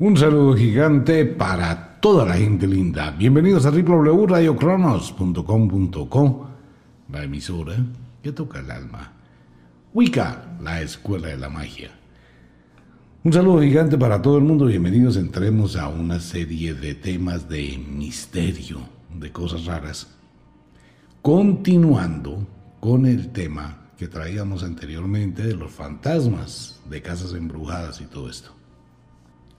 Un saludo gigante para toda la gente linda. Bienvenidos a www.radiocronos.com.co, la emisora que toca el alma. Wicca, la escuela de la magia. Un saludo gigante para todo el mundo. Bienvenidos. Entremos a una serie de temas de misterio, de cosas raras. Continuando con el tema que traíamos anteriormente de los fantasmas, de casas embrujadas y todo esto.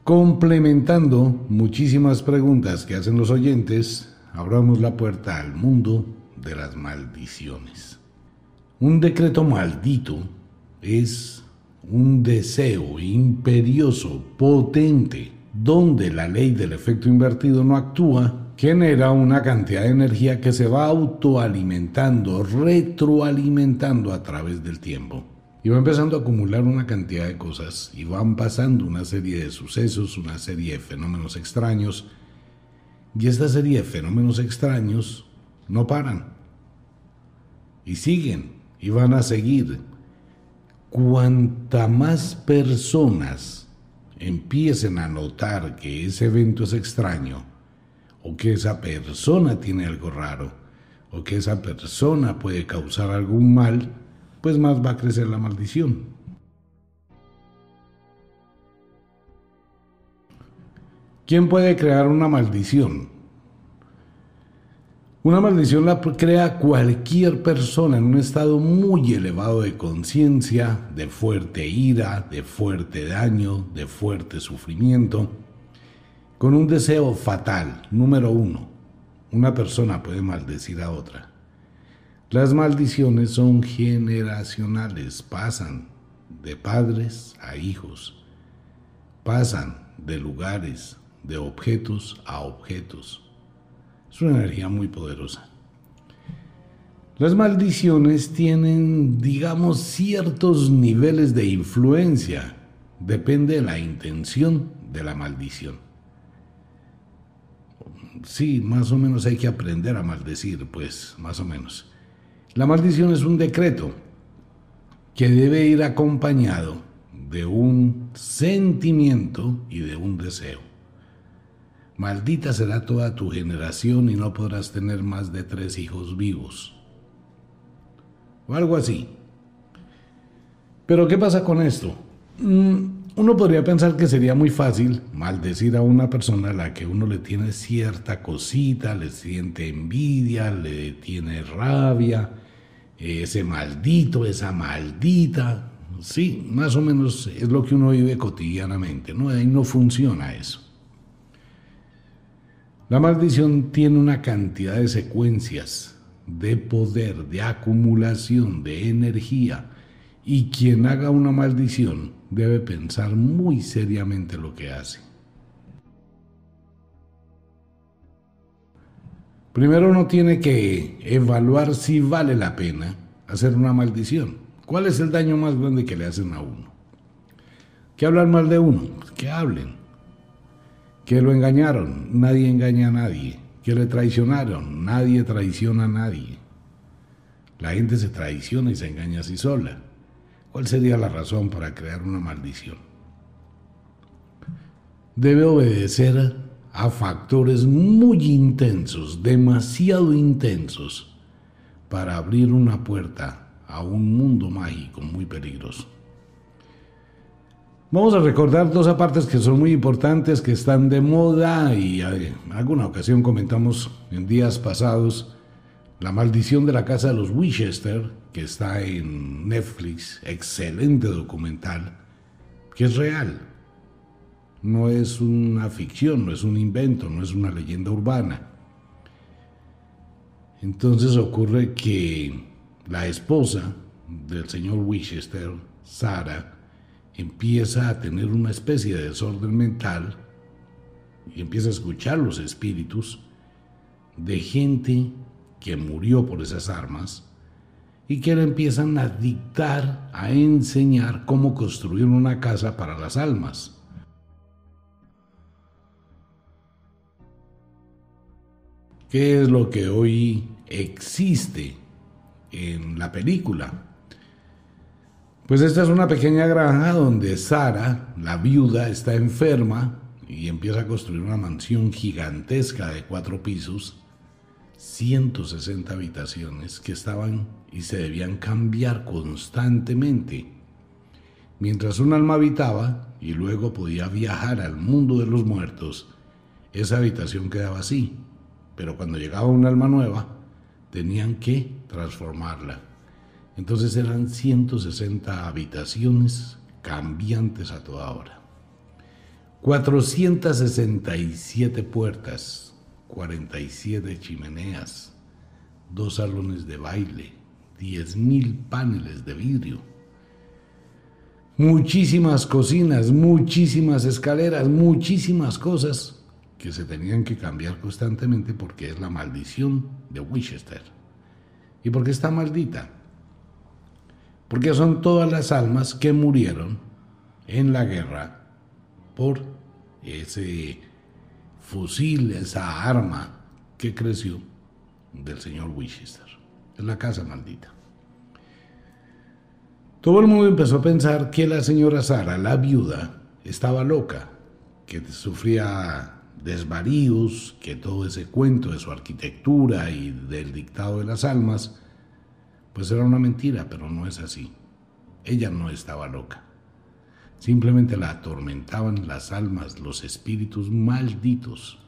Complementando muchísimas preguntas que hacen los oyentes, abramos la puerta al mundo de las maldiciones. Un decreto maldito es un deseo imperioso, potente, donde la ley del efecto invertido no actúa, genera una cantidad de energía que se va autoalimentando, retroalimentando a través del tiempo. Y va empezando a acumular una cantidad de cosas y van pasando una serie de sucesos, una serie de fenómenos extraños. Y esta serie de fenómenos extraños no paran. Y siguen y van a seguir cuanta más personas empiecen a notar que ese evento es extraño, o que esa persona tiene algo raro, o que esa persona puede causar algún mal, pues más va a crecer la maldición. ¿Quién puede crear una maldición? Una maldición la crea cualquier persona en un estado muy elevado de conciencia, de fuerte ira, de fuerte daño, de fuerte sufrimiento, con un deseo fatal. Número uno, una persona puede maldecir a otra. Las maldiciones son generacionales, pasan de padres a hijos, pasan de lugares, de objetos a objetos es una energía muy poderosa. Las maldiciones tienen, digamos, ciertos niveles de influencia. Depende de la intención de la maldición. Sí, más o menos hay que aprender a maldecir, pues, más o menos. La maldición es un decreto que debe ir acompañado de un sentimiento y de un deseo. Maldita será toda tu generación y no podrás tener más de tres hijos vivos. O algo así. Pero ¿qué pasa con esto? Mm, uno podría pensar que sería muy fácil maldecir a una persona a la que uno le tiene cierta cosita, le siente envidia, le tiene rabia, ese maldito, esa maldita. Sí, más o menos es lo que uno vive cotidianamente, ¿no? Ahí no funciona eso. La maldición tiene una cantidad de secuencias de poder, de acumulación, de energía, y quien haga una maldición debe pensar muy seriamente lo que hace. Primero uno tiene que evaluar si vale la pena hacer una maldición. ¿Cuál es el daño más grande que le hacen a uno? ¿Qué hablan mal de uno? Que hablen que lo engañaron, nadie engaña a nadie, que le traicionaron, nadie traiciona a nadie. La gente se traiciona y se engaña a sí sola. ¿Cuál sería la razón para crear una maldición? Debe obedecer a factores muy intensos, demasiado intensos, para abrir una puerta a un mundo mágico muy peligroso. Vamos a recordar dos apartes que son muy importantes, que están de moda y en alguna ocasión comentamos en días pasados La maldición de la casa de los Winchester, que está en Netflix, excelente documental, que es real. No es una ficción, no es un invento, no es una leyenda urbana. Entonces ocurre que la esposa del señor Winchester, Sara, empieza a tener una especie de desorden mental y empieza a escuchar los espíritus de gente que murió por esas armas y que le empiezan a dictar, a enseñar cómo construir una casa para las almas. ¿Qué es lo que hoy existe en la película? Pues esta es una pequeña granja donde Sara, la viuda, está enferma y empieza a construir una mansión gigantesca de cuatro pisos, 160 habitaciones que estaban y se debían cambiar constantemente. Mientras un alma habitaba y luego podía viajar al mundo de los muertos, esa habitación quedaba así, pero cuando llegaba un alma nueva, tenían que transformarla. Entonces eran 160 habitaciones cambiantes a toda hora. 467 puertas, 47 chimeneas, dos salones de baile, 10.000 paneles de vidrio, muchísimas cocinas, muchísimas escaleras, muchísimas cosas que se tenían que cambiar constantemente porque es la maldición de Winchester. ¿Y por qué está maldita? Porque son todas las almas que murieron en la guerra por ese fusil, esa arma que creció del señor Winchester. Es la casa maldita. Todo el mundo empezó a pensar que la señora Sara, la viuda, estaba loca, que sufría desvaríos, que todo ese cuento de su arquitectura y del dictado de las almas, pues era una mentira, pero no es así. Ella no estaba loca. Simplemente la atormentaban las almas, los espíritus malditos.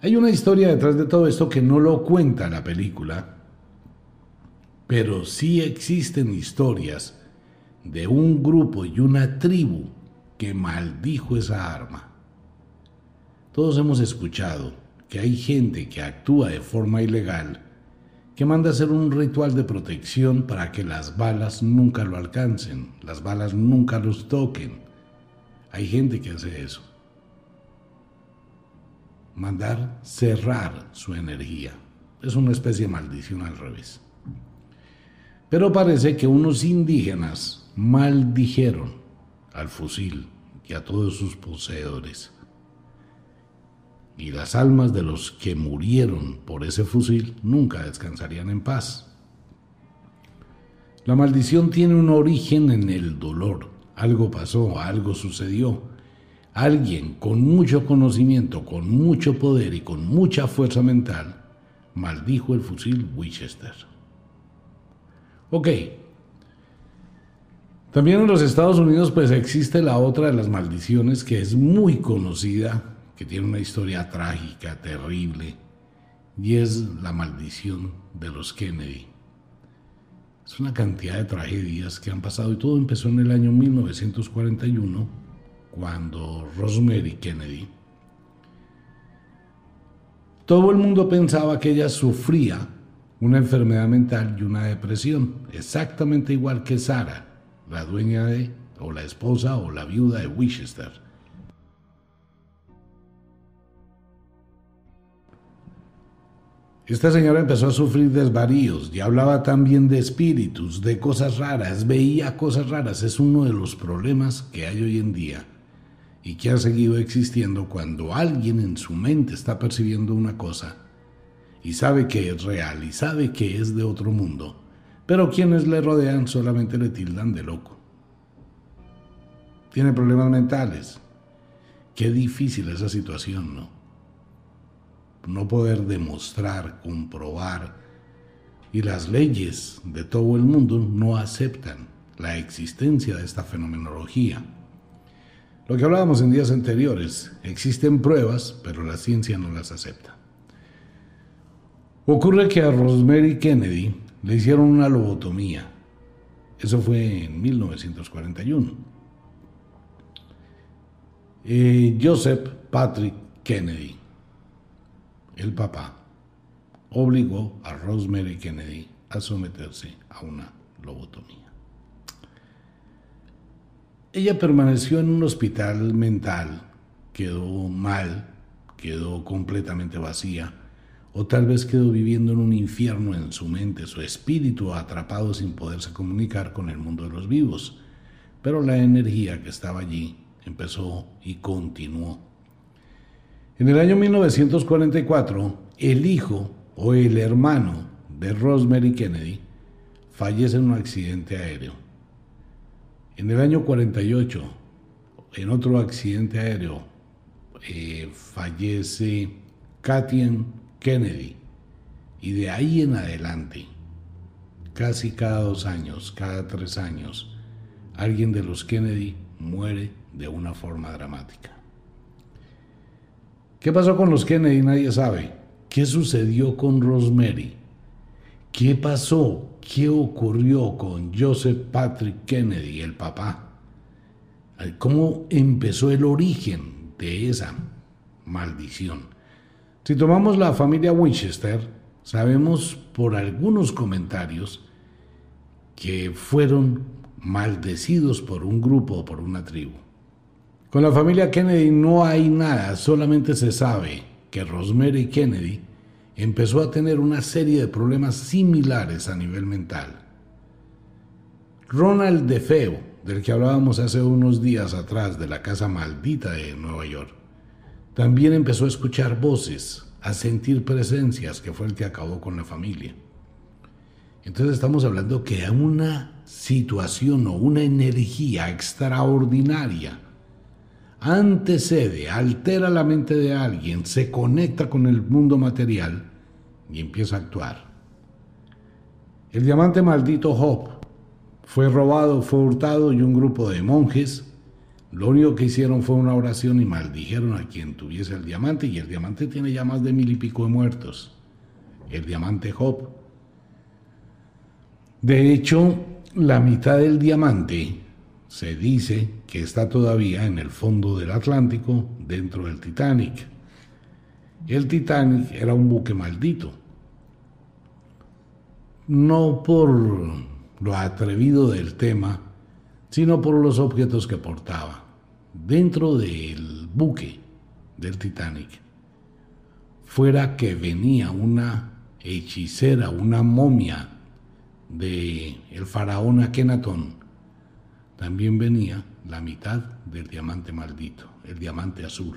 Hay una historia detrás de todo esto que no lo cuenta la película, pero sí existen historias de un grupo y una tribu que maldijo esa arma. Todos hemos escuchado que hay gente que actúa de forma ilegal que manda hacer un ritual de protección para que las balas nunca lo alcancen, las balas nunca los toquen. Hay gente que hace eso. Mandar cerrar su energía. Es una especie de maldición al revés. Pero parece que unos indígenas maldijeron al fusil y a todos sus poseedores y las almas de los que murieron por ese fusil nunca descansarían en paz. La maldición tiene un origen en el dolor. Algo pasó, algo sucedió. Alguien con mucho conocimiento, con mucho poder y con mucha fuerza mental maldijo el fusil Winchester. Ok. También en los Estados Unidos pues existe la otra de las maldiciones que es muy conocida que tiene una historia trágica, terrible, y es la maldición de los Kennedy. Es una cantidad de tragedias que han pasado y todo empezó en el año 1941, cuando Rosemary Kennedy, todo el mundo pensaba que ella sufría una enfermedad mental y una depresión, exactamente igual que Sara, la dueña de, o la esposa o la viuda de Winchester. Esta señora empezó a sufrir desvaríos y hablaba también de espíritus, de cosas raras, veía cosas raras. Es uno de los problemas que hay hoy en día y que ha seguido existiendo cuando alguien en su mente está percibiendo una cosa y sabe que es real y sabe que es de otro mundo, pero quienes le rodean solamente le tildan de loco. Tiene problemas mentales. Qué difícil esa situación, ¿no? No poder demostrar, comprobar, y las leyes de todo el mundo no aceptan la existencia de esta fenomenología. Lo que hablábamos en días anteriores, existen pruebas, pero la ciencia no las acepta. Ocurre que a Rosemary Kennedy le hicieron una lobotomía. Eso fue en 1941. Eh, Joseph Patrick Kennedy el papá obligó a Rosemary Kennedy a someterse a una lobotomía. Ella permaneció en un hospital mental, quedó mal, quedó completamente vacía, o tal vez quedó viviendo en un infierno en su mente, su espíritu atrapado sin poderse comunicar con el mundo de los vivos. Pero la energía que estaba allí empezó y continuó en el año 1944, el hijo o el hermano de Rosemary Kennedy fallece en un accidente aéreo. En el año 48, en otro accidente aéreo, eh, fallece Katien Kennedy. Y de ahí en adelante, casi cada dos años, cada tres años, alguien de los Kennedy muere de una forma dramática. ¿Qué pasó con los Kennedy? Nadie sabe. ¿Qué sucedió con Rosemary? ¿Qué pasó? ¿Qué ocurrió con Joseph Patrick Kennedy, el papá? ¿Cómo empezó el origen de esa maldición? Si tomamos la familia Winchester, sabemos por algunos comentarios que fueron maldecidos por un grupo o por una tribu. Con la familia Kennedy no hay nada, solamente se sabe que Rosemary Kennedy empezó a tener una serie de problemas similares a nivel mental. Ronald DeFeo, del que hablábamos hace unos días atrás de la casa maldita de Nueva York, también empezó a escuchar voces, a sentir presencias, que fue el que acabó con la familia. Entonces estamos hablando que una situación o una energía extraordinaria antecede, altera la mente de alguien, se conecta con el mundo material y empieza a actuar. El diamante maldito Job fue robado, fue hurtado y un grupo de monjes lo único que hicieron fue una oración y maldijeron a quien tuviese el diamante y el diamante tiene ya más de mil y pico de muertos. El diamante Job. De hecho, la mitad del diamante se dice que está todavía en el fondo del Atlántico, dentro del Titanic. El Titanic era un buque maldito. No por lo atrevido del tema, sino por los objetos que portaba. Dentro del buque del Titanic, fuera que venía una hechicera, una momia de el faraón Akenatón, también venía la mitad del diamante maldito, el diamante azul.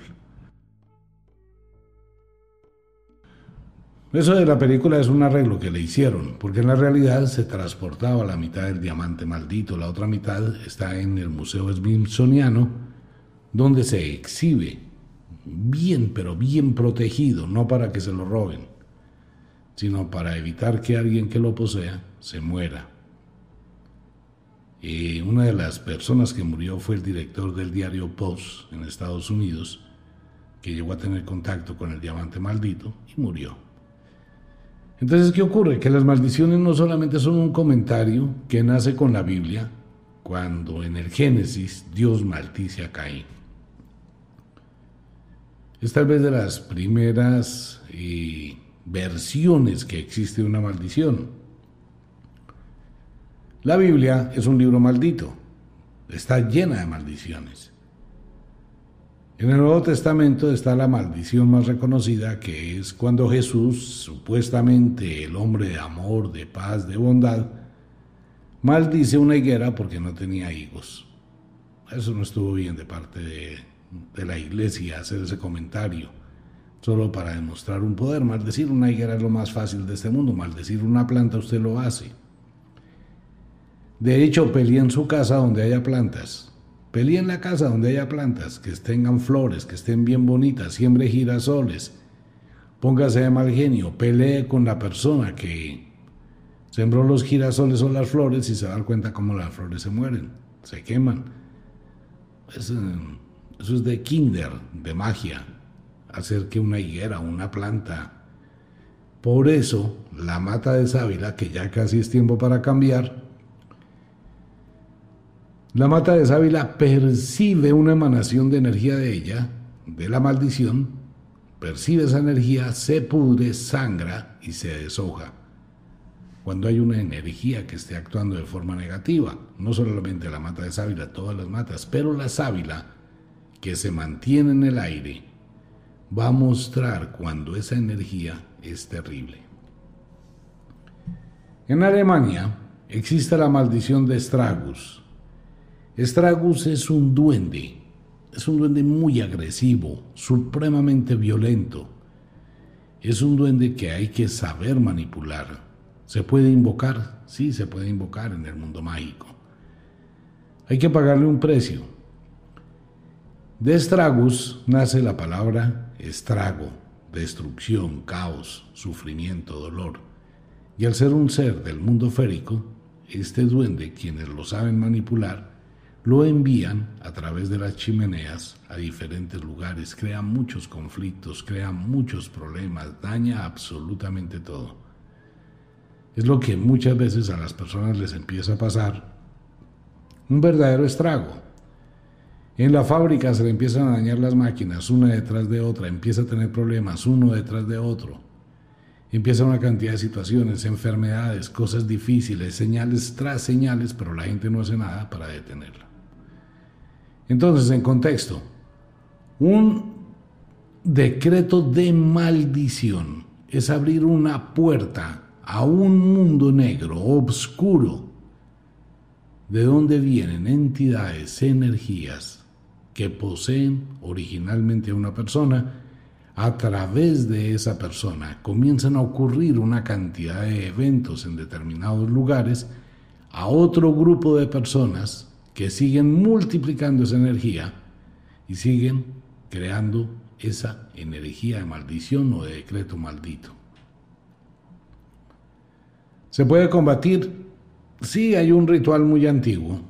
Eso de la película es un arreglo que le hicieron, porque en la realidad se transportaba la mitad del diamante maldito, la otra mitad está en el Museo Smithsoniano, donde se exhibe bien, pero bien protegido, no para que se lo roben, sino para evitar que alguien que lo posea se muera. Eh, una de las personas que murió fue el director del diario Post en Estados Unidos, que llegó a tener contacto con el diamante maldito y murió. Entonces, ¿qué ocurre? Que las maldiciones no solamente son un comentario que nace con la Biblia, cuando en el Génesis Dios maldice a Caín. Es tal vez de las primeras eh, versiones que existe una maldición. La Biblia es un libro maldito, está llena de maldiciones. En el Nuevo Testamento está la maldición más reconocida, que es cuando Jesús, supuestamente el hombre de amor, de paz, de bondad, maldice una higuera porque no tenía higos. Eso no estuvo bien de parte de, de la iglesia hacer ese comentario, solo para demostrar un poder. Maldecir una higuera es lo más fácil de este mundo, maldecir una planta usted lo hace. De hecho, peleé en su casa donde haya plantas. Peleé en la casa donde haya plantas, que tengan flores, que estén bien bonitas, siembre girasoles. Póngase de mal genio, pelee con la persona que sembró los girasoles o las flores y se da cuenta cómo las flores se mueren, se queman. eso es de kinder, de magia, hacer que una higuera, una planta. Por eso, la mata de sábila, que ya casi es tiempo para cambiar, la mata de sábila percibe una emanación de energía de ella, de la maldición, percibe esa energía, se pudre, sangra y se deshoja. Cuando hay una energía que esté actuando de forma negativa, no solamente la mata de sábila, todas las matas, pero la sábila que se mantiene en el aire, va a mostrar cuando esa energía es terrible. En Alemania existe la maldición de Stragus, Estragus es un duende, es un duende muy agresivo, supremamente violento. Es un duende que hay que saber manipular. ¿Se puede invocar? Sí, se puede invocar en el mundo mágico. Hay que pagarle un precio. De estragus nace la palabra estrago, destrucción, caos, sufrimiento, dolor. Y al ser un ser del mundo férico, este duende, quienes lo saben manipular, lo envían a través de las chimeneas a diferentes lugares, crea muchos conflictos, crea muchos problemas, daña absolutamente todo. Es lo que muchas veces a las personas les empieza a pasar, un verdadero estrago. En la fábrica se le empiezan a dañar las máquinas una detrás de otra, empieza a tener problemas uno detrás de otro. Empieza una cantidad de situaciones, enfermedades, cosas difíciles, señales tras señales, pero la gente no hace nada para detenerla. Entonces, en contexto, un decreto de maldición es abrir una puerta a un mundo negro, oscuro, de donde vienen entidades, energías que poseen originalmente a una persona, a través de esa persona comienzan a ocurrir una cantidad de eventos en determinados lugares. A otro grupo de personas que siguen multiplicando esa energía y siguen creando esa energía de maldición o de decreto maldito. ¿Se puede combatir? Sí, hay un ritual muy antiguo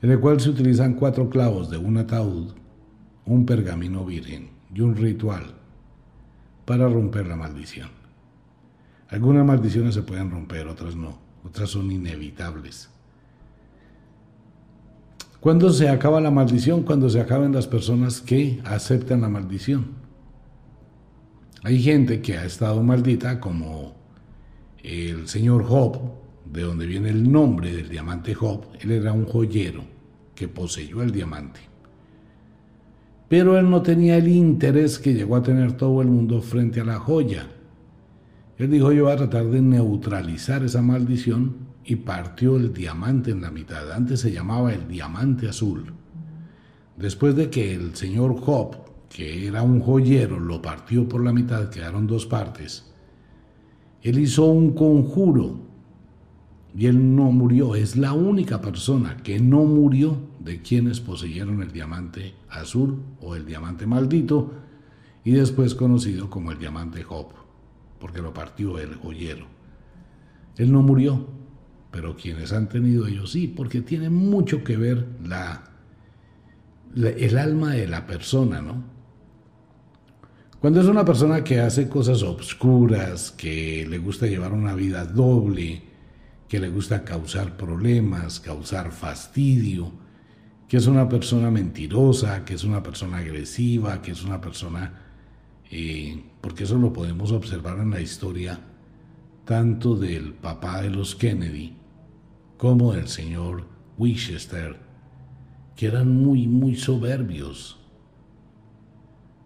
en el cual se utilizan cuatro clavos de un ataúd, un pergamino virgen y un ritual para romper la maldición. Algunas maldiciones se pueden romper, otras no, otras son inevitables. ¿Cuándo se acaba la maldición? Cuando se acaban las personas que aceptan la maldición. Hay gente que ha estado maldita, como el señor Job, de donde viene el nombre del diamante Job. Él era un joyero que poseyó el diamante. Pero él no tenía el interés que llegó a tener todo el mundo frente a la joya. Él dijo, yo voy a tratar de neutralizar esa maldición y partió el diamante en la mitad. Antes se llamaba el diamante azul. Después de que el señor Job, que era un joyero, lo partió por la mitad, quedaron dos partes. Él hizo un conjuro y él no murió. Es la única persona que no murió de quienes poseyeron el diamante azul o el diamante maldito y después conocido como el diamante Job, porque lo partió el joyero. Él no murió, pero quienes han tenido ellos sí, porque tiene mucho que ver la, el alma de la persona, ¿no? Cuando es una persona que hace cosas obscuras, que le gusta llevar una vida doble, que le gusta causar problemas, causar fastidio, que es una persona mentirosa, que es una persona agresiva, que es una persona, eh, porque eso lo podemos observar en la historia tanto del papá de los Kennedy como del señor Winchester, que eran muy, muy soberbios.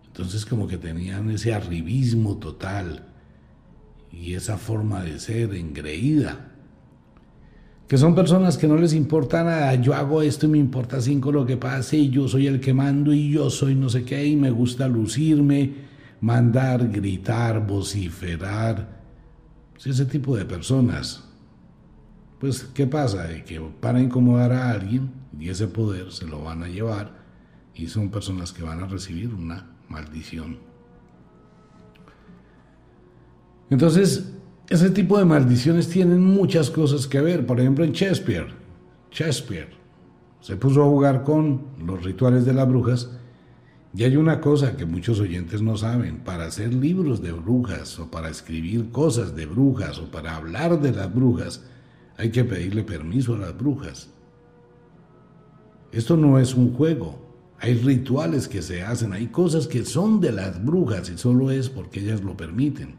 Entonces como que tenían ese arribismo total y esa forma de ser engreída. Que son personas que no les importa nada, yo hago esto y me importa cinco lo que pase y yo soy el que mando y yo soy no sé qué y me gusta lucirme, mandar, gritar, vociferar ese tipo de personas, pues, ¿qué pasa? De que para incomodar a alguien y ese poder se lo van a llevar y son personas que van a recibir una maldición. Entonces, ese tipo de maldiciones tienen muchas cosas que ver. Por ejemplo, en Shakespeare, Shakespeare se puso a jugar con los rituales de las brujas y hay una cosa que muchos oyentes no saben, para hacer libros de brujas o para escribir cosas de brujas o para hablar de las brujas, hay que pedirle permiso a las brujas. Esto no es un juego, hay rituales que se hacen, hay cosas que son de las brujas y solo es porque ellas lo permiten.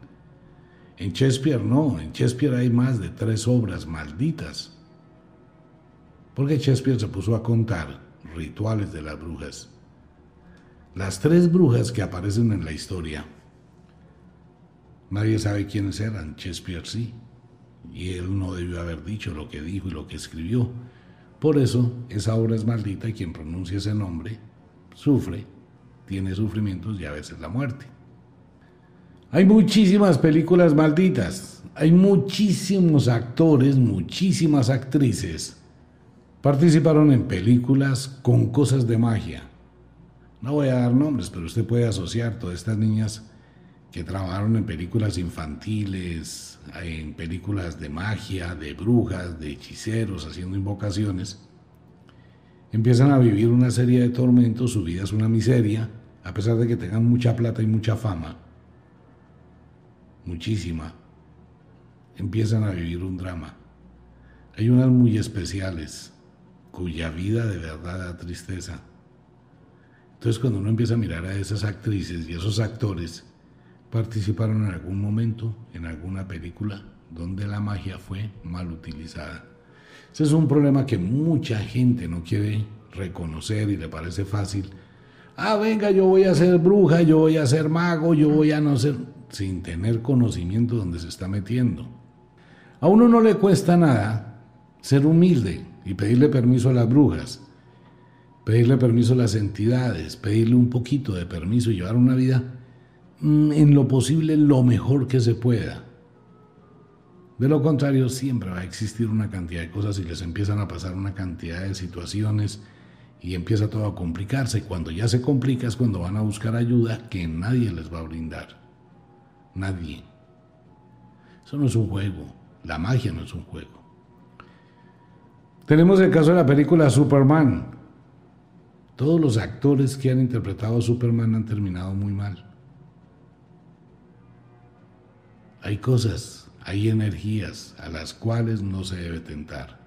En Shakespeare no, en Shakespeare hay más de tres obras malditas. Porque Shakespeare se puso a contar rituales de las brujas. Las tres brujas que aparecen en la historia, nadie sabe quiénes eran, Shakespeare sí, y él no debió haber dicho lo que dijo y lo que escribió. Por eso, esa obra es maldita y quien pronuncia ese nombre sufre, tiene sufrimientos y a veces la muerte. Hay muchísimas películas malditas, hay muchísimos actores, muchísimas actrices. Participaron en películas con cosas de magia No voy a dar nombres, pero usted puede asociar todas estas niñas que trabajaron en películas infantiles, en películas de magia, de brujas, de hechiceros, haciendo invocaciones, empiezan a vivir una serie de tormentos, su vida es una miseria, a pesar de que tengan mucha plata y mucha fama, muchísima, empiezan a vivir un drama. Hay unas muy especiales, cuya vida de verdad da tristeza. Entonces cuando uno empieza a mirar a esas actrices y esos actores, participaron en algún momento en alguna película donde la magia fue mal utilizada. Ese es un problema que mucha gente no quiere reconocer y le parece fácil. Ah, venga, yo voy a ser bruja, yo voy a ser mago, yo voy a no ser... sin tener conocimiento donde se está metiendo. A uno no le cuesta nada ser humilde y pedirle permiso a las brujas, pedirle permiso a las entidades, pedirle un poquito de permiso y llevar una vida mm, en lo posible lo mejor que se pueda. De lo contrario, siempre va a existir una cantidad de cosas y les empiezan a pasar una cantidad de situaciones y empieza todo a complicarse. Cuando ya se complica es cuando van a buscar ayuda que nadie les va a brindar. Nadie. Eso no es un juego. La magia no es un juego. Tenemos el caso de la película Superman. Todos los actores que han interpretado a Superman han terminado muy mal. Hay cosas, hay energías a las cuales no se debe tentar.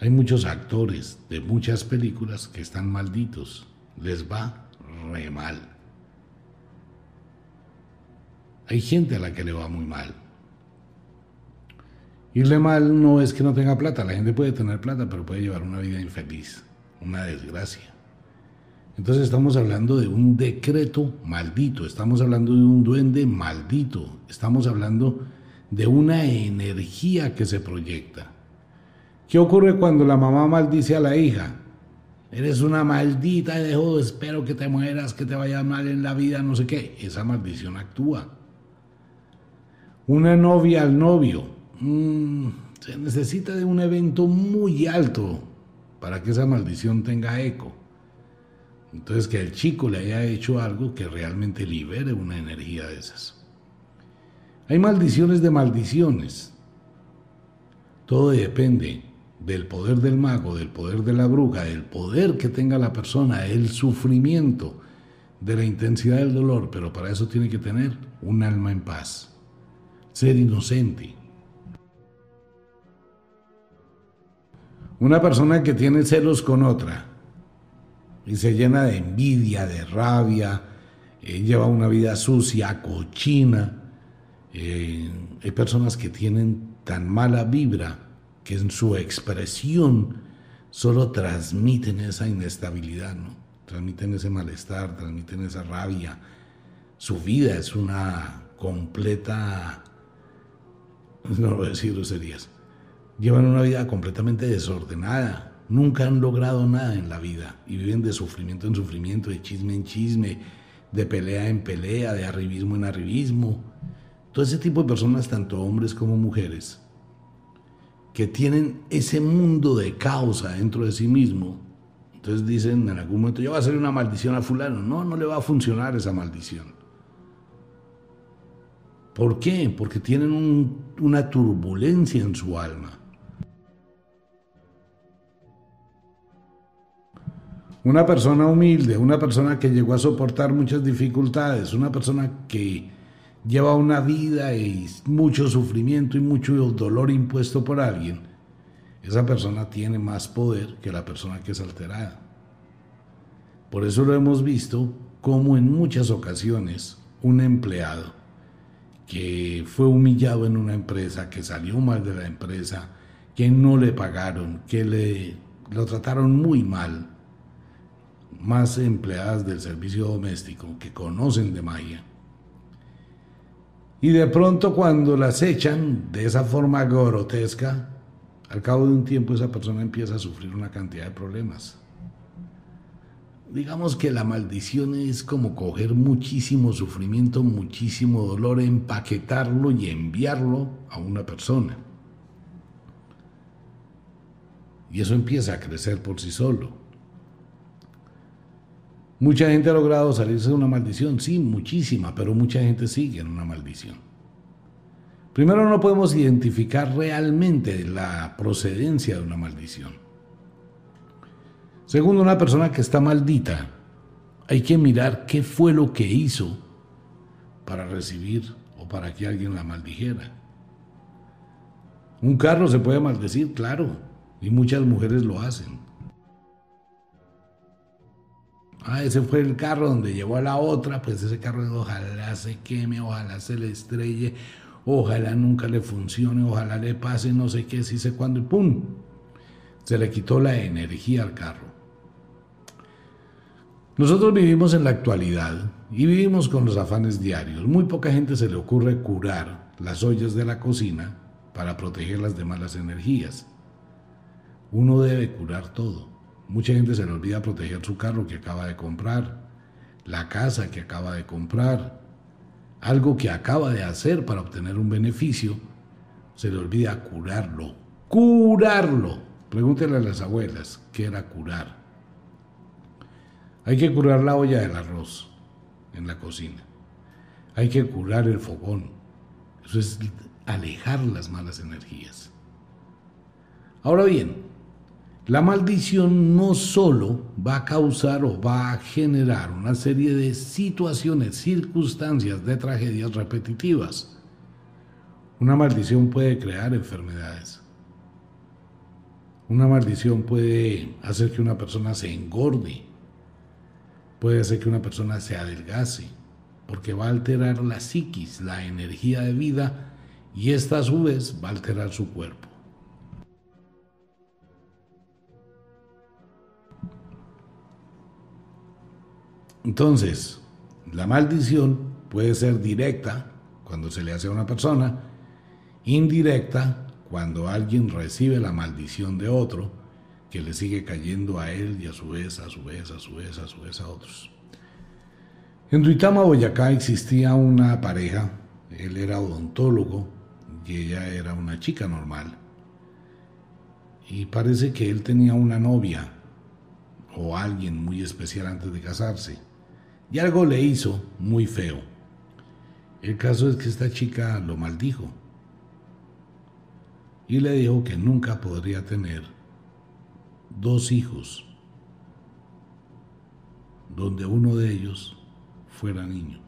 Hay muchos actores de muchas películas que están malditos. Les va re mal. Hay gente a la que le va muy mal. Irle mal no es que no tenga plata, la gente puede tener plata, pero puede llevar una vida infeliz, una desgracia. Entonces estamos hablando de un decreto maldito, estamos hablando de un duende maldito, estamos hablando de una energía que se proyecta. ¿Qué ocurre cuando la mamá maldice a la hija? Eres una maldita, dejo, espero que te mueras, que te vaya mal en la vida, no sé qué. Esa maldición actúa. Una novia al novio, Mm, se necesita de un evento muy alto para que esa maldición tenga eco. Entonces que el chico le haya hecho algo que realmente libere una energía de esas. Hay maldiciones de maldiciones. Todo depende del poder del mago, del poder de la bruja, del poder que tenga la persona, el sufrimiento, de la intensidad del dolor, pero para eso tiene que tener un alma en paz, ser inocente, Una persona que tiene celos con otra y se llena de envidia, de rabia, eh, lleva una vida sucia, cochina. Eh, hay personas que tienen tan mala vibra que en su expresión solo transmiten esa inestabilidad, ¿no? Transmiten ese malestar, transmiten esa rabia. Su vida es una completa, no voy a decir groserías, llevan una vida completamente desordenada, nunca han logrado nada en la vida y viven de sufrimiento en sufrimiento, de chisme en chisme, de pelea en pelea, de arribismo en arribismo. Todo ese tipo de personas, tanto hombres como mujeres, que tienen ese mundo de caos dentro de sí mismo, entonces dicen en algún momento, yo voy a hacer una maldición a fulano. No, no le va a funcionar esa maldición. ¿Por qué? Porque tienen una turbulencia en su alma. Una persona humilde, una persona que llegó a soportar muchas dificultades, una persona que lleva una vida y mucho sufrimiento y mucho dolor impuesto por alguien, esa persona tiene más poder que la persona que es alterada. Por eso lo hemos visto como en muchas ocasiones un empleado que fue humillado en una empresa, que salió mal de la empresa, que no le pagaron, que le lo trataron muy mal, más empleadas del servicio doméstico que conocen de magia. Y de pronto cuando las echan de esa forma grotesca, al cabo de un tiempo esa persona empieza a sufrir una cantidad de problemas. Digamos que la maldición es como coger muchísimo sufrimiento, muchísimo dolor, empaquetarlo y enviarlo a una persona. Y eso empieza a crecer por sí solo. Mucha gente ha logrado salirse de una maldición, sí, muchísima, pero mucha gente sigue en una maldición. Primero no podemos identificar realmente la procedencia de una maldición. Segundo, una persona que está maldita, hay que mirar qué fue lo que hizo para recibir o para que alguien la maldijera. Un carro se puede maldecir, claro, y muchas mujeres lo hacen. Ah, ese fue el carro donde llevó a la otra, pues ese carro ojalá se queme, ojalá se le estrelle, ojalá nunca le funcione, ojalá le pase no sé qué, si sé cuándo, y ¡pum! Se le quitó la energía al carro. Nosotros vivimos en la actualidad y vivimos con los afanes diarios. Muy poca gente se le ocurre curar las ollas de la cocina para protegerlas de malas energías. Uno debe curar todo. Mucha gente se le olvida proteger su carro que acaba de comprar, la casa que acaba de comprar, algo que acaba de hacer para obtener un beneficio, se le olvida curarlo. Curarlo. Pregúntele a las abuelas qué era curar. Hay que curar la olla del arroz en la cocina. Hay que curar el fogón. Eso es alejar las malas energías. Ahora bien, la maldición no solo va a causar o va a generar una serie de situaciones, circunstancias de tragedias repetitivas. Una maldición puede crear enfermedades. Una maldición puede hacer que una persona se engorde. Puede hacer que una persona se adelgase, porque va a alterar la psiquis, la energía de vida, y esta a su vez va a alterar su cuerpo. Entonces, la maldición puede ser directa cuando se le hace a una persona, indirecta cuando alguien recibe la maldición de otro que le sigue cayendo a él y a su vez, a su vez, a su vez, a su vez a otros. En Duitama, Boyacá existía una pareja, él era odontólogo y ella era una chica normal. Y parece que él tenía una novia o alguien muy especial antes de casarse y algo le hizo muy feo. El caso es que esta chica lo maldijo y le dijo que nunca podría tener dos hijos donde uno de ellos fuera niño.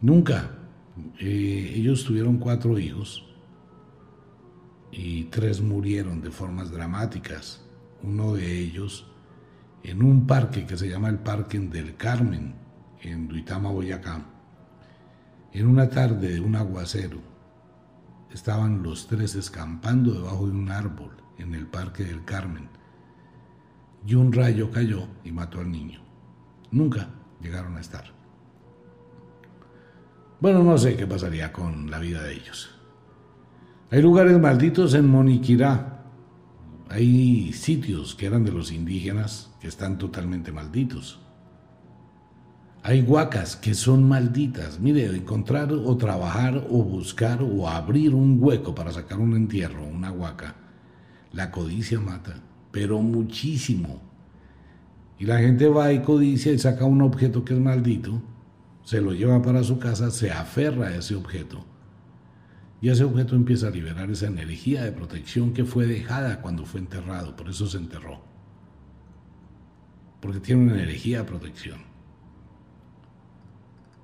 Nunca. Eh, ellos tuvieron cuatro hijos y tres murieron de formas dramáticas. Uno de ellos en un parque que se llama el Parque del Carmen, en Duitama, Boyacá, en una tarde de un aguacero, estaban los tres escampando debajo de un árbol en el Parque del Carmen, y un rayo cayó y mató al niño. Nunca llegaron a estar. Bueno, no sé qué pasaría con la vida de ellos. Hay lugares malditos en Moniquirá, hay sitios que eran de los indígenas que están totalmente malditos. Hay huacas que son malditas. Mire, encontrar o trabajar o buscar o abrir un hueco para sacar un entierro, una huaca, la codicia mata, pero muchísimo. Y la gente va y codicia y saca un objeto que es maldito, se lo lleva para su casa, se aferra a ese objeto y ese objeto empieza a liberar esa energía de protección que fue dejada cuando fue enterrado, por eso se enterró. Porque tiene una energía de protección.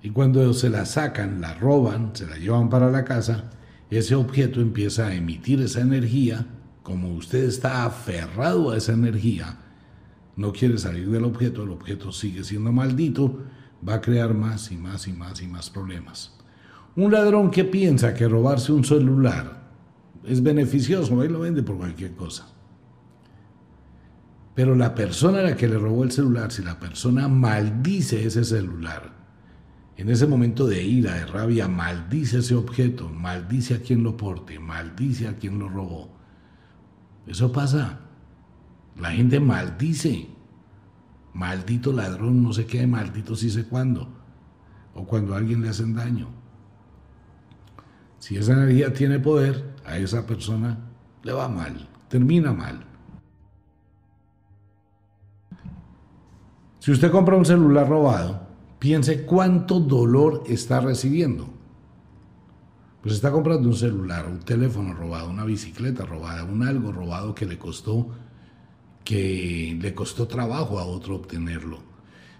Y cuando se la sacan, la roban, se la llevan para la casa, ese objeto empieza a emitir esa energía, como usted está aferrado a esa energía, no quiere salir del objeto, el objeto sigue siendo maldito, va a crear más y más y más y más problemas. Un ladrón que piensa que robarse un celular es beneficioso, ahí lo vende por cualquier cosa. Pero la persona a la que le robó el celular, si la persona maldice ese celular, en ese momento de ira, de rabia, maldice ese objeto, maldice a quien lo porte, maldice a quien lo robó. Eso pasa. La gente maldice. Maldito ladrón, no sé qué, maldito sí sé cuándo. O cuando alguien le hacen daño. Si esa energía tiene poder, a esa persona le va mal, termina mal. Si usted compra un celular robado, piense cuánto dolor está recibiendo. Pues está comprando un celular, un teléfono robado, una bicicleta robada, un algo robado que le costó que le costó trabajo a otro obtenerlo.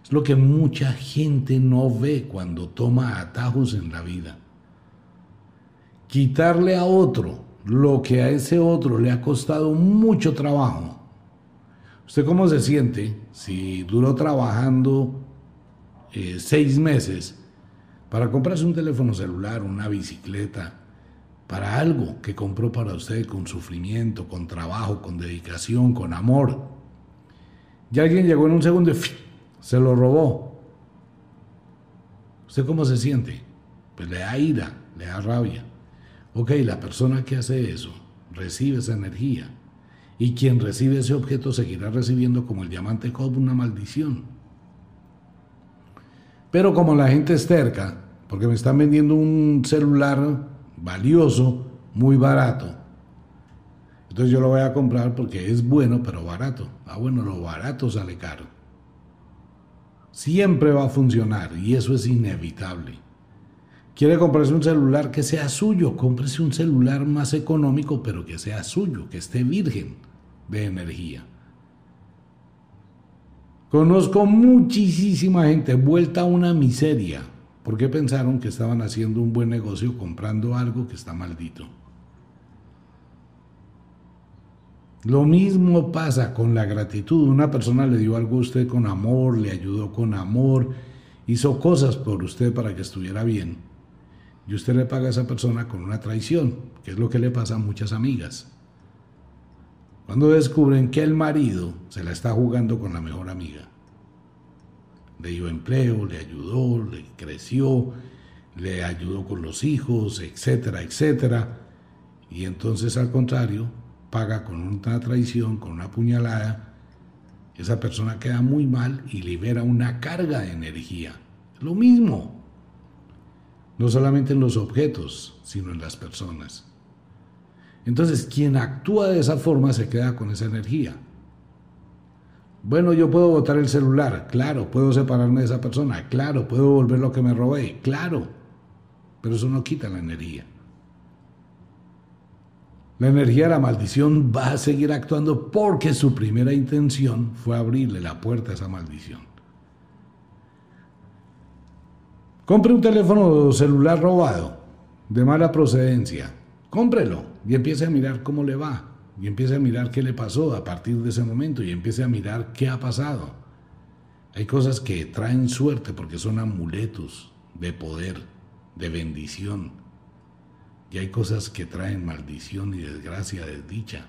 Es lo que mucha gente no ve cuando toma atajos en la vida. Quitarle a otro lo que a ese otro le ha costado mucho trabajo ¿Usted cómo se siente si duró trabajando eh, seis meses para comprarse un teléfono celular, una bicicleta, para algo que compró para usted con sufrimiento, con trabajo, con dedicación, con amor? Y alguien llegó en un segundo y se lo robó. ¿Usted cómo se siente? Pues le da ira, le da rabia. Ok, la persona que hace eso recibe esa energía y quien recibe ese objeto seguirá recibiendo como el diamante Job una maldición. Pero como la gente es terca, porque me están vendiendo un celular valioso, muy barato, entonces yo lo voy a comprar porque es bueno, pero barato. Ah, bueno, lo barato sale caro. Siempre va a funcionar y eso es inevitable. Quiere comprarse un celular que sea suyo, cómprese un celular más económico, pero que sea suyo, que esté virgen de energía. Conozco muchísima gente vuelta a una miseria porque pensaron que estaban haciendo un buen negocio comprando algo que está maldito. Lo mismo pasa con la gratitud. Una persona le dio algo a usted con amor, le ayudó con amor, hizo cosas por usted para que estuviera bien. Y usted le paga a esa persona con una traición, que es lo que le pasa a muchas amigas. Cuando descubren que el marido se la está jugando con la mejor amiga. Le dio empleo, le ayudó, le creció, le ayudó con los hijos, etcétera, etcétera. Y entonces al contrario, paga con una traición, con una puñalada. Esa persona queda muy mal y libera una carga de energía. Lo mismo. No solamente en los objetos, sino en las personas. Entonces, quien actúa de esa forma se queda con esa energía. Bueno, yo puedo botar el celular, claro, puedo separarme de esa persona, claro, puedo volver lo que me robé, claro, pero eso no quita la energía. La energía de la maldición va a seguir actuando porque su primera intención fue abrirle la puerta a esa maldición. Compre un teléfono celular robado, de mala procedencia, cómprelo y empiece a mirar cómo le va, y empiece a mirar qué le pasó a partir de ese momento, y empiece a mirar qué ha pasado. Hay cosas que traen suerte porque son amuletos de poder, de bendición, y hay cosas que traen maldición y desgracia, desdicha.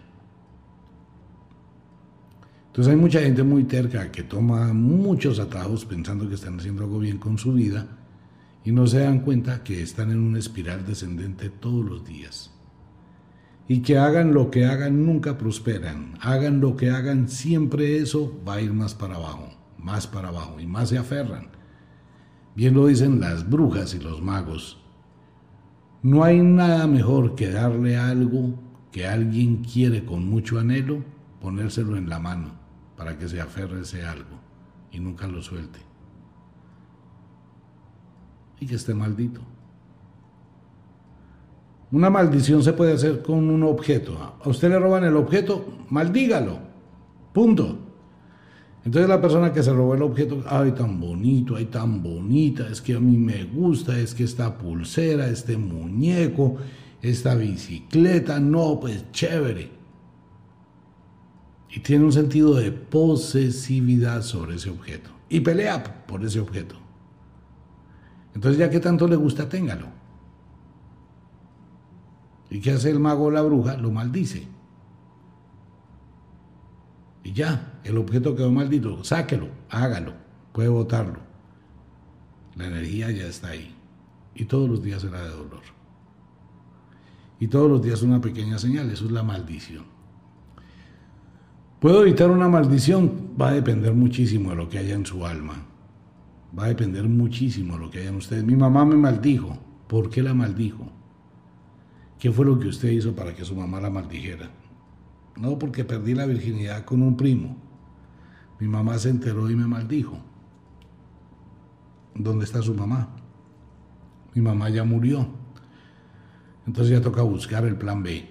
Entonces hay mucha gente muy terca que toma muchos atajos pensando que están haciendo algo bien con su vida y no se dan cuenta que están en una espiral descendente todos los días y que hagan lo que hagan nunca prosperan. Hagan lo que hagan, siempre eso va a ir más para abajo, más para abajo y más se aferran. Bien lo dicen las brujas y los magos. No hay nada mejor que darle algo que alguien quiere con mucho anhelo, ponérselo en la mano para que se aferre ese algo y nunca lo suelte. Y que esté maldito. Una maldición se puede hacer con un objeto. A usted le roban el objeto, maldígalo. Punto. Entonces la persona que se robó el objeto, ay, tan bonito, ay, tan bonita, es que a mí me gusta, es que esta pulsera, este muñeco, esta bicicleta, no, pues chévere. Y tiene un sentido de posesividad sobre ese objeto. Y pelea por ese objeto. Entonces ya que tanto le gusta, téngalo. ¿Y qué hace el mago o la bruja? Lo maldice. Y ya, el objeto quedó maldito, sáquelo, hágalo, puede botarlo. La energía ya está ahí. Y todos los días será de dolor. Y todos los días una pequeña señal, eso es la maldición. ¿Puedo evitar una maldición? Va a depender muchísimo de lo que haya en su alma. Va a depender muchísimo de lo que haya en ustedes. Mi mamá me maldijo. ¿Por qué la maldijo? ¿Qué fue lo que usted hizo para que su mamá la maldijera? No, porque perdí la virginidad con un primo. Mi mamá se enteró y me maldijo. ¿Dónde está su mamá? Mi mamá ya murió. Entonces ya toca buscar el plan B.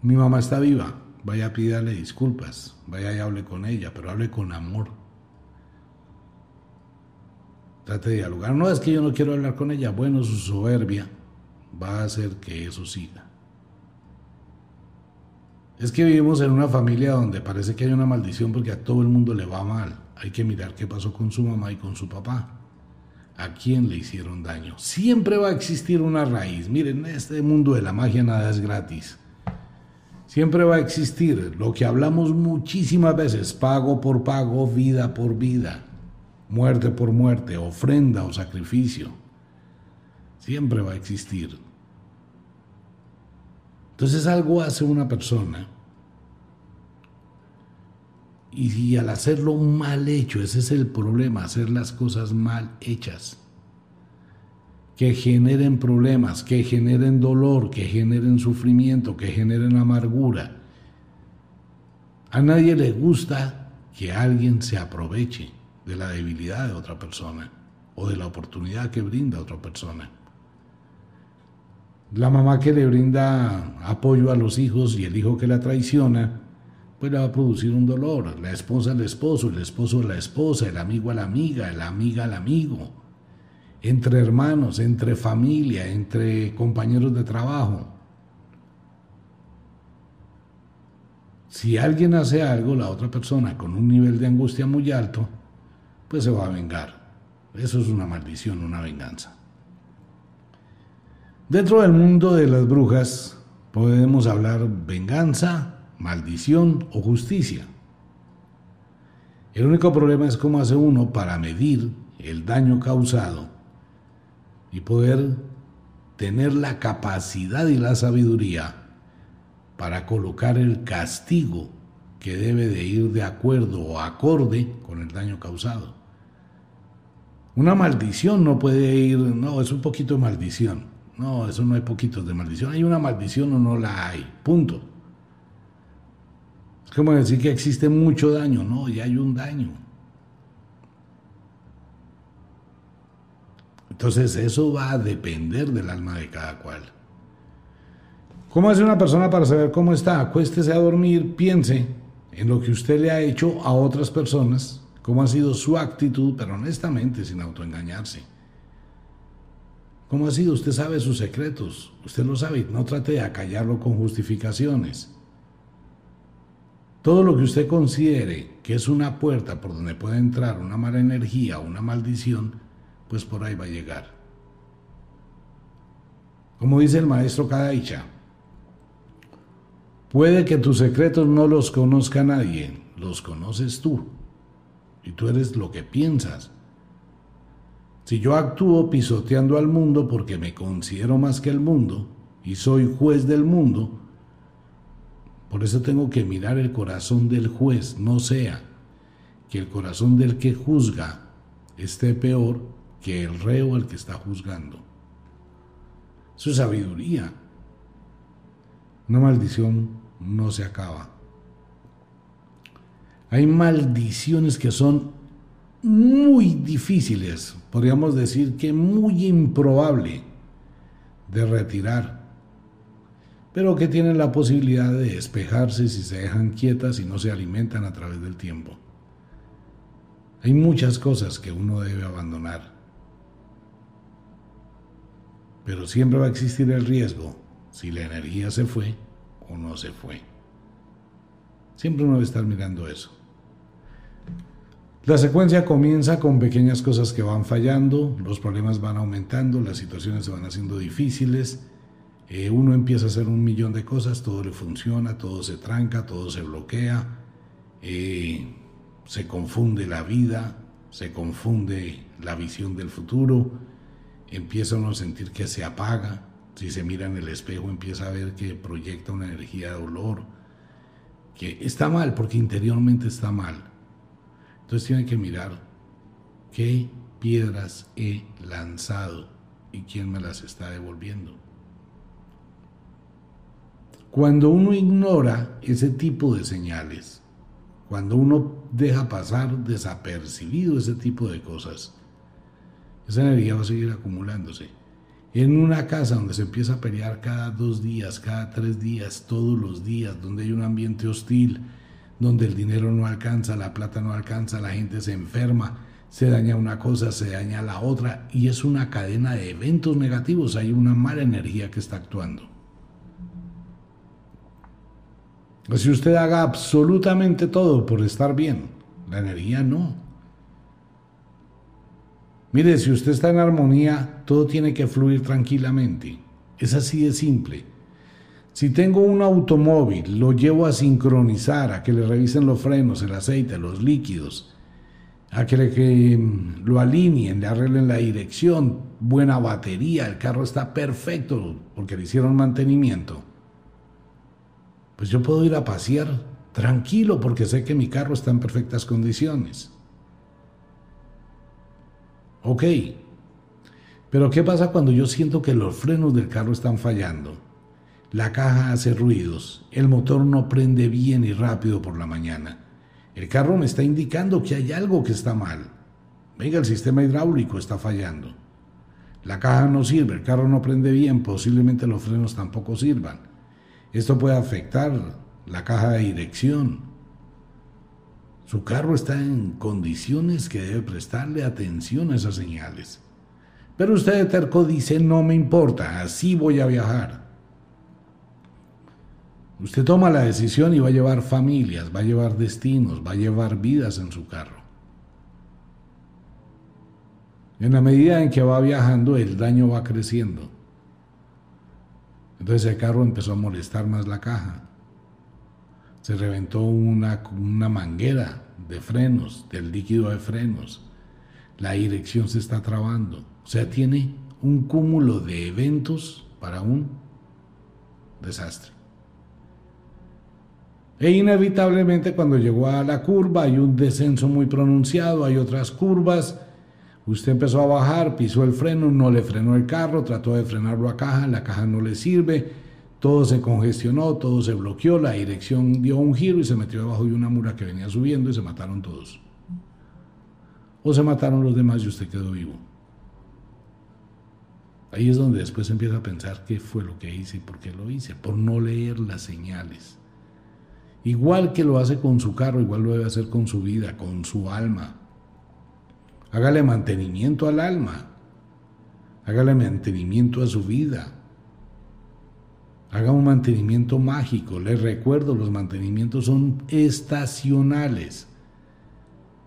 Mi mamá está viva. Vaya a pídale disculpas. Vaya y hable con ella, pero hable con amor. Trate de dialogar. No es que yo no quiero hablar con ella. Bueno, su soberbia va a hacer que eso siga. Es que vivimos en una familia donde parece que hay una maldición porque a todo el mundo le va mal. Hay que mirar qué pasó con su mamá y con su papá. ¿A quién le hicieron daño? Siempre va a existir una raíz. Miren, en este mundo de la magia nada es gratis. Siempre va a existir lo que hablamos muchísimas veces, pago por pago, vida por vida, muerte por muerte, ofrenda o sacrificio. Siempre va a existir. Entonces algo hace una persona y, al hacerlo mal hecho, ese es el problema, hacer las cosas mal hechas. Que generen problemas, que generen dolor, que generen sufrimiento, que generen amargura. A nadie le gusta que alguien se aproveche de la debilidad de otra persona o de la oportunidad que brinda otra persona. La mamá que le brinda apoyo a los hijos y el hijo que la traiciona, pues le va a producir un dolor. La esposa al esposo, el esposo a la esposa, el amigo a la amiga, la amiga al amigo. Entre hermanos, entre familia, entre compañeros de trabajo. Si alguien hace algo, la otra persona con un nivel de angustia muy alto, pues se va a vengar. Eso es una maldición, una venganza. Dentro del mundo de las brujas podemos hablar venganza, maldición o justicia. El único problema es cómo hace uno para medir el daño causado y poder tener la capacidad y la sabiduría para colocar el castigo que debe de ir de acuerdo o acorde con el daño causado. Una maldición no puede ir, no, es un poquito de maldición. No, eso no hay poquitos de maldición. Hay una maldición o no la hay. Punto. Es como decir que existe mucho daño, no, ya hay un daño. Entonces eso va a depender del alma de cada cual. ¿Cómo hace una persona para saber cómo está? Acuéstese a dormir, piense en lo que usted le ha hecho a otras personas, cómo ha sido su actitud, pero honestamente, sin autoengañarse. ¿Cómo ha sido? Usted sabe sus secretos, usted lo sabe, no trate de acallarlo con justificaciones. Todo lo que usted considere que es una puerta por donde puede entrar una mala energía una maldición, pues por ahí va a llegar. Como dice el maestro Kadaicha, puede que tus secretos no los conozca nadie, los conoces tú. Y tú eres lo que piensas. Si yo actúo pisoteando al mundo porque me considero más que el mundo y soy juez del mundo, por eso tengo que mirar el corazón del juez, no sea que el corazón del que juzga esté peor que el reo al que está juzgando. Es sabiduría. Una maldición no se acaba. Hay maldiciones que son muy difíciles, podríamos decir que muy improbable de retirar pero que tienen la posibilidad de despejarse si se dejan quietas y no se alimentan a través del tiempo. Hay muchas cosas que uno debe abandonar, pero siempre va a existir el riesgo si la energía se fue o no se fue. Siempre uno debe estar mirando eso. La secuencia comienza con pequeñas cosas que van fallando, los problemas van aumentando, las situaciones se van haciendo difíciles, eh, uno empieza a hacer un millón de cosas, todo le funciona, todo se tranca, todo se bloquea, eh, se confunde la vida, se confunde la visión del futuro, empieza uno a sentir que se apaga, si se mira en el espejo empieza a ver que proyecta una energía de dolor, que está mal porque interiormente está mal. Entonces tiene que mirar qué piedras he lanzado y quién me las está devolviendo. Cuando uno ignora ese tipo de señales, cuando uno deja pasar desapercibido ese tipo de cosas, esa energía va a seguir acumulándose. En una casa donde se empieza a pelear cada dos días, cada tres días, todos los días, donde hay un ambiente hostil, donde el dinero no alcanza, la plata no alcanza, la gente se enferma, se daña una cosa, se daña la otra, y es una cadena de eventos negativos, hay una mala energía que está actuando. Si usted haga absolutamente todo por estar bien, la energía no. Mire, si usted está en armonía, todo tiene que fluir tranquilamente. Es así de simple. Si tengo un automóvil, lo llevo a sincronizar, a que le revisen los frenos, el aceite, los líquidos, a que, mm, lo alineen, le arreglen la dirección, buena batería, el carro está perfecto porque le hicieron mantenimiento. Pues yo puedo ir a pasear tranquilo porque sé que mi carro está en perfectas condiciones. Ok, pero ¿qué pasa cuando yo siento que los frenos del carro están fallando? La caja hace ruidos, el motor no prende bien y rápido por la mañana. El carro me está indicando que hay algo que está mal. Venga, el sistema hidráulico está fallando. La caja no sirve, el carro no prende bien, posiblemente los frenos tampoco sirvan. Esto puede afectar la caja de dirección, su carro está en condiciones que debe prestarle atención a esas señales. Pero usted de terco dice, no me importa, así voy a viajar. Usted toma la decisión y va a llevar familias, va a llevar destinos, va a llevar vidas en su carro. En la medida en que va viajando, el daño va creciendo. Entonces el carro empezó a molestar más la caja se reventó una, una manguera de frenos, del líquido de frenos. La dirección se está trabando. O sea, tiene un cúmulo de eventos para un desastre. E inevitablemente cuando llegó a la curva hay un descenso muy pronunciado, hay otras curvas, usted empezó a bajar, pisó el freno, no le frenó el carro, trató de frenarlo a caja, la caja no le sirve, todo se congestionó, todo se bloqueó, la dirección dio un giro y se metió debajo de una mura que venía subiendo y se mataron todos. O se mataron los demás y usted quedó vivo. Ahí es donde después empieza a pensar qué fue lo que hice y por qué lo hice, por no leer las señales. Igual que lo hace con su carro, igual lo debe hacer con su vida, con su alma. Hágale mantenimiento al alma. Hágale mantenimiento a su vida. Haga un mantenimiento mágico. Les recuerdo, los mantenimientos son estacionales.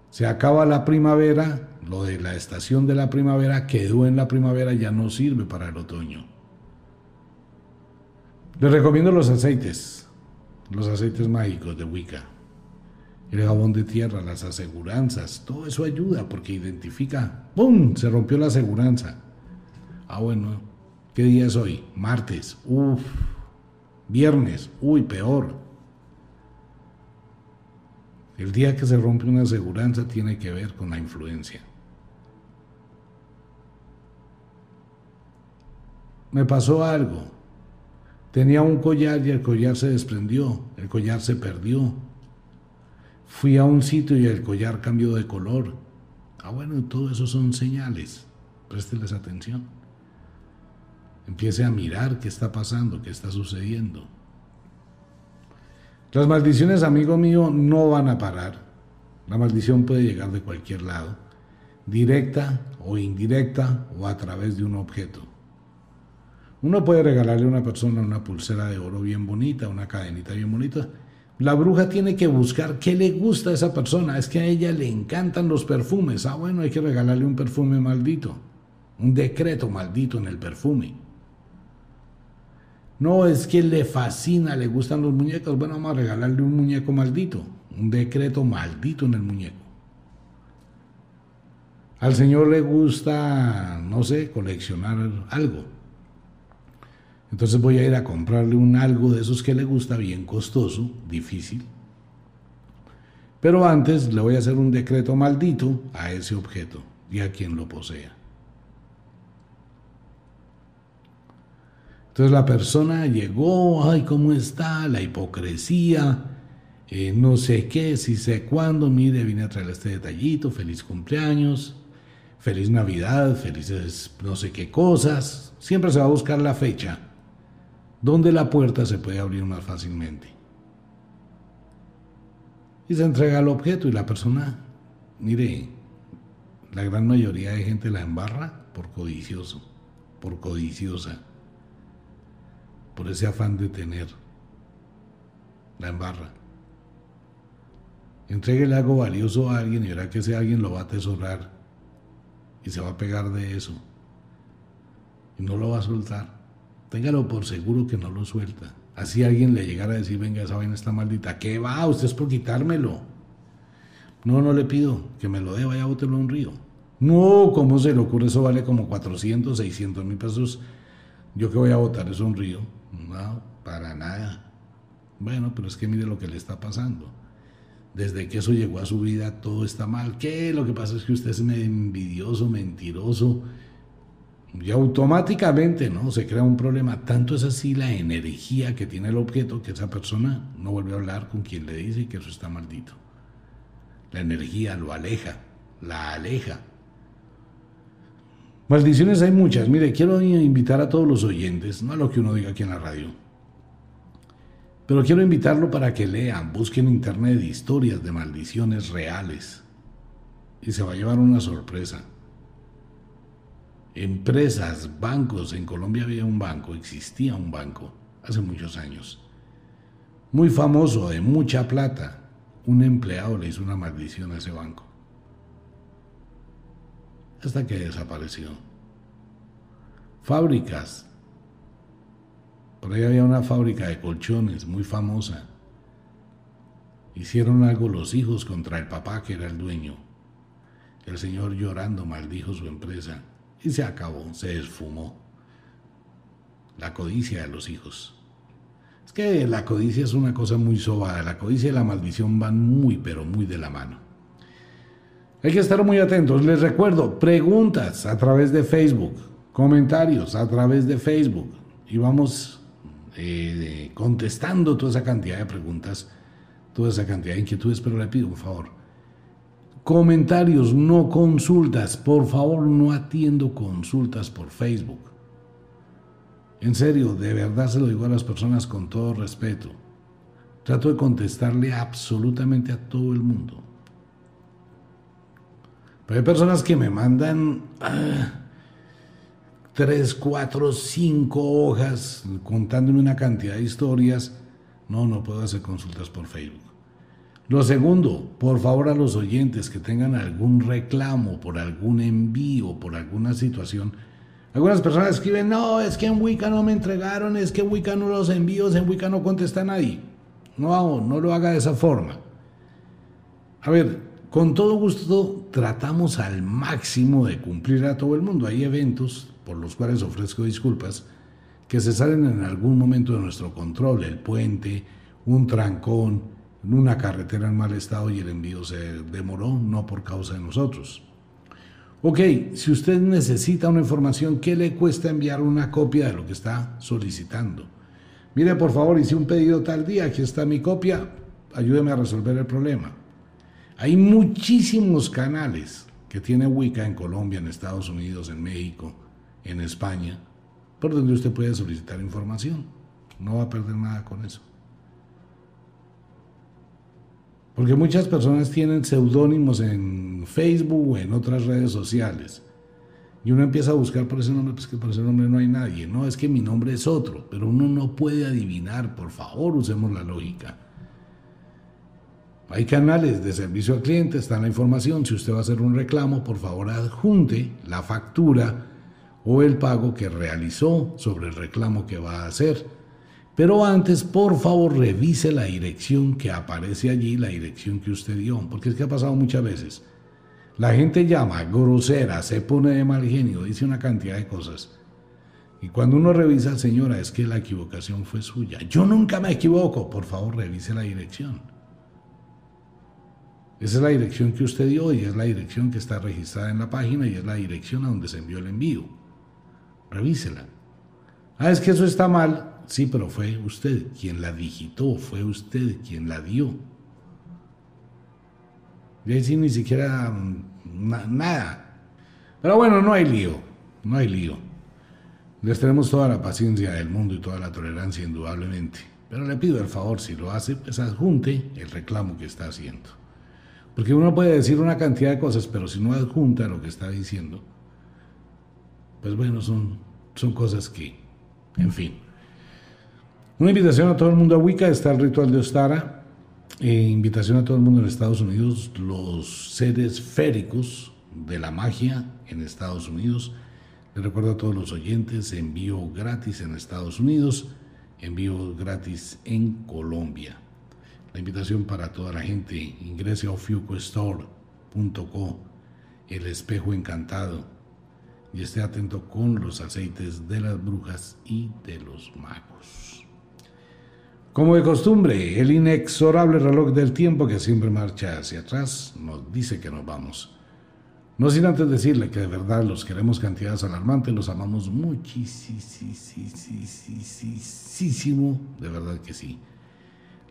Se acaba la primavera, lo de la estación de la primavera quedó en la primavera, ya no sirve para el otoño. Les recomiendo los aceites, los aceites mágicos de Wicca. El jabón de tierra, las aseguranzas, todo eso ayuda porque identifica, ¡pum! Se rompió la aseguranza. Ah, bueno, ¿qué día es hoy? Martes. Uf, Viernes, uy, peor. El día que se rompe una aseguranza tiene que ver con la influencia. Me pasó algo. Tenía un collar y el collar se desprendió, el collar se perdió. Fui a un sitio y el collar cambió de color. Ah, bueno, todo eso son señales. Présteles atención. Empiece a mirar qué está pasando, qué está sucediendo. Las maldiciones, amigo mío, no van a parar. La maldición puede llegar de cualquier lado, directa o indirecta o a través de un objeto. Uno puede regalarle a una persona una pulsera de oro bien bonita, una cadenita bien bonita. La bruja tiene que buscar qué le gusta a esa persona. Es que a ella le encantan los perfumes. Ah, bueno, hay que regalarle un perfume maldito. Un decreto maldito en el perfume. No, es que le fascina, le gustan los muñecos. Bueno, vamos a regalarle un muñeco maldito, un decreto maldito en el muñeco. Al Señor le gusta, no sé, coleccionar algo. Entonces voy a ir a comprarle un algo de esos que le gusta, bien costoso, difícil. Pero antes le voy a hacer un decreto maldito a ese objeto y a quien lo posea. Entonces la persona llegó, ay, ¿cómo está? La hipocresía, eh, no sé qué, si sé cuándo, mire, vine a traer este detallito, feliz cumpleaños, feliz Navidad, felices no sé qué cosas. Siempre se va a buscar la fecha donde la puerta se puede abrir más fácilmente. Y se entrega el objeto y la persona, mire, la gran mayoría de gente la embarra por codicioso, por codiciosa, por ese afán de tener, la embarra. Entréguele algo valioso a alguien y verá que ese alguien lo va a atesorar y se va a pegar de eso. Y no lo va a soltar. Téngalo por seguro que no lo suelta. Así alguien le llegara a decir, venga, esa vaina está maldita. ¿Qué va? Usted es por quitármelo. No, no le pido que me lo dé, vaya a botarlo a un río. No, ¿cómo se le ocurre? Eso vale como 400, 600 mil pesos. ¿Yo que voy a botar eso a un río? No, para nada. Bueno, pero es que mire lo que le está pasando desde que eso llegó a su vida todo está mal. ¿Qué? Lo que pasa es que usted es envidioso, mentiroso. Y automáticamente, ¿no? Se crea un problema. Tanto es así la energía que tiene el objeto que esa persona no vuelve a hablar con quien le dice que eso está maldito. La energía lo aleja, la aleja. Maldiciones hay muchas. Mire, quiero invitar a todos los oyentes, no a lo que uno diga aquí en la radio pero quiero invitarlo para que lean, busquen en internet historias de maldiciones reales. Y se va a llevar una sorpresa. Empresas, bancos, en Colombia había un banco, existía un banco, hace muchos años. Muy famoso, de mucha plata. Un empleado le hizo una maldición a ese banco. Hasta que desapareció. Fábricas, por ahí había una fábrica de colchones muy famosa. Hicieron algo los hijos contra el papá que era el dueño. El señor llorando maldijo su empresa y se acabó, se esfumó. La codicia de los hijos. Es que la codicia es una cosa muy sobada. La codicia y la maldición van muy, pero muy de la mano. Hay que estar muy atentos. Les recuerdo, preguntas a través de Facebook, comentarios a través de Facebook. Y vamos eh, contestando toda esa cantidad de preguntas, toda esa cantidad de inquietudes, pero le pido un favor. Comentarios, no consultas. Por favor, no atiendo consultas por Facebook. En serio, de verdad se lo digo a las personas con todo respeto. Trato de contestarle absolutamente a todo el mundo. Pero hay personas que me mandan... Ah, tres, cuatro, cinco hojas contándome una cantidad de historias. No, no puedo hacer consultas por Facebook. Lo segundo, por favor a los oyentes que tengan algún reclamo por algún envío, por alguna situación. Algunas personas escriben, no, es que en Wicca no me entregaron, es que en Wicca no los envíos, en Wicca no contesta nadie. No, no lo haga de esa forma. A ver, con todo gusto tratamos al máximo de cumplir a todo el mundo. Hay eventos por los cuales ofrezco disculpas, que se salen en algún momento de nuestro control, el puente, un trancón, una carretera en mal estado y el envío se demoró, no por causa de nosotros. Ok, si usted necesita una información, ¿qué le cuesta enviar una copia de lo que está solicitando? Mire, por favor, hice un pedido tal día, aquí está mi copia, ayúdeme a resolver el problema. Hay muchísimos canales que tiene Wicca en Colombia, en Estados Unidos, en México, en España, por donde usted puede solicitar información. No va a perder nada con eso. Porque muchas personas tienen seudónimos en Facebook o en otras redes sociales. Y uno empieza a buscar por ese nombre, pues que por ese nombre no hay nadie. No, es que mi nombre es otro, pero uno no puede adivinar. Por favor, usemos la lógica. Hay canales de servicio al cliente, está la información. Si usted va a hacer un reclamo, por favor adjunte la factura o el pago que realizó sobre el reclamo que va a hacer. Pero antes, por favor, revise la dirección que aparece allí, la dirección que usted dio, porque es que ha pasado muchas veces. La gente llama grosera, se pone de mal genio, dice una cantidad de cosas. Y cuando uno revisa, señora, es que la equivocación fue suya. Yo nunca me equivoco, por favor, revise la dirección. Esa es la dirección que usted dio y es la dirección que está registrada en la página y es la dirección a donde se envió el envío revísela. Ah, es que eso está mal. Sí, pero fue usted quien la digitó, fue usted quien la dio. Y ahí sí ni siquiera mm, nada. Pero bueno, no hay lío, no hay lío. Les tenemos toda la paciencia del mundo y toda la tolerancia indudablemente. Pero le pido el favor, si lo hace, pues adjunte el reclamo que está haciendo. Porque uno puede decir una cantidad de cosas, pero si no adjunta lo que está diciendo, pues bueno, son, son cosas que, en fin. Una invitación a todo el mundo a Wicca, está el ritual de Ostara, eh, invitación a todo el mundo en Estados Unidos, los seres féricos de la magia en Estados Unidos. Les recuerdo a todos los oyentes, envío gratis en Estados Unidos, envío gratis en Colombia. La invitación para toda la gente, ingrese a ofiucostore.co, el espejo encantado, y esté atento con los aceites de las brujas y de los magos. Como de costumbre, el inexorable reloj del tiempo que siempre marcha hacia atrás nos dice que nos vamos. No sin antes decirle que de verdad los queremos cantidades alarmantes, los amamos muchísimo, de verdad que sí.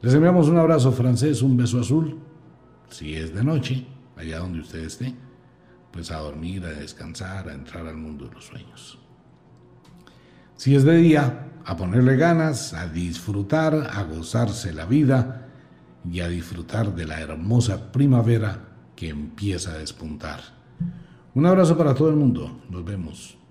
Les enviamos un abrazo francés, un beso azul, si es de noche, allá donde usted esté pues a dormir, a descansar, a entrar al mundo de los sueños. Si es de día, a ponerle ganas, a disfrutar, a gozarse la vida y a disfrutar de la hermosa primavera que empieza a despuntar. Un abrazo para todo el mundo. Nos vemos.